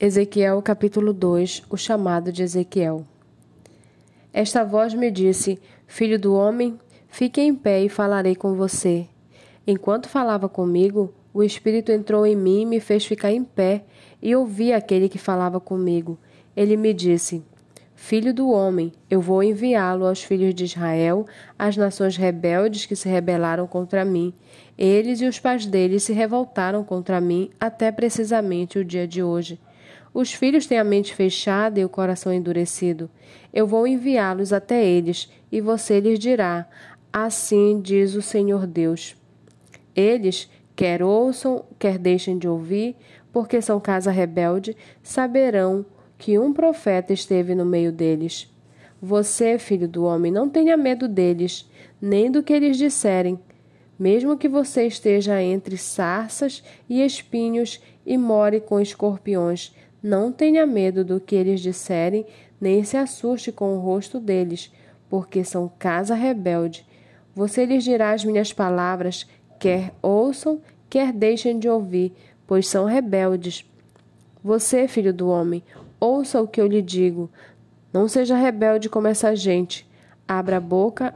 Ezequiel capítulo 2 O chamado de Ezequiel Esta voz me disse: Filho do homem, fique em pé e falarei com você. Enquanto falava comigo, o Espírito entrou em mim e me fez ficar em pé, e ouvi aquele que falava comigo. Ele me disse: Filho do homem, eu vou enviá-lo aos filhos de Israel, às nações rebeldes que se rebelaram contra mim. Eles e os pais deles se revoltaram contra mim até precisamente o dia de hoje. Os filhos têm a mente fechada e o coração endurecido. Eu vou enviá-los até eles, e você lhes dirá: Assim diz o Senhor Deus. Eles, quer ouçam, quer deixem de ouvir, porque são casa rebelde, saberão que um profeta esteve no meio deles. Você, filho do homem, não tenha medo deles, nem do que eles disserem. Mesmo que você esteja entre sarças e espinhos e more com escorpiões, não tenha medo do que eles disserem, nem se assuste com o rosto deles, porque são casa rebelde. Você lhes dirá as minhas palavras, quer ouçam, quer deixem de ouvir, pois são rebeldes. Você, filho do homem, ouça o que eu lhe digo. Não seja rebelde como essa gente. Abra a boca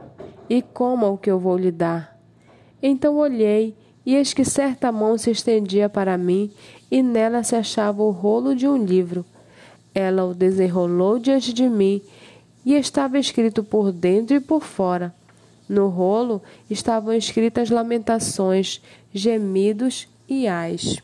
e coma o que eu vou lhe dar. Então olhei e eis que certa mão se estendia para mim, e nela se achava o rolo de um livro. Ela o desenrolou diante de mim, e estava escrito por dentro e por fora. No rolo estavam escritas lamentações, gemidos e ais.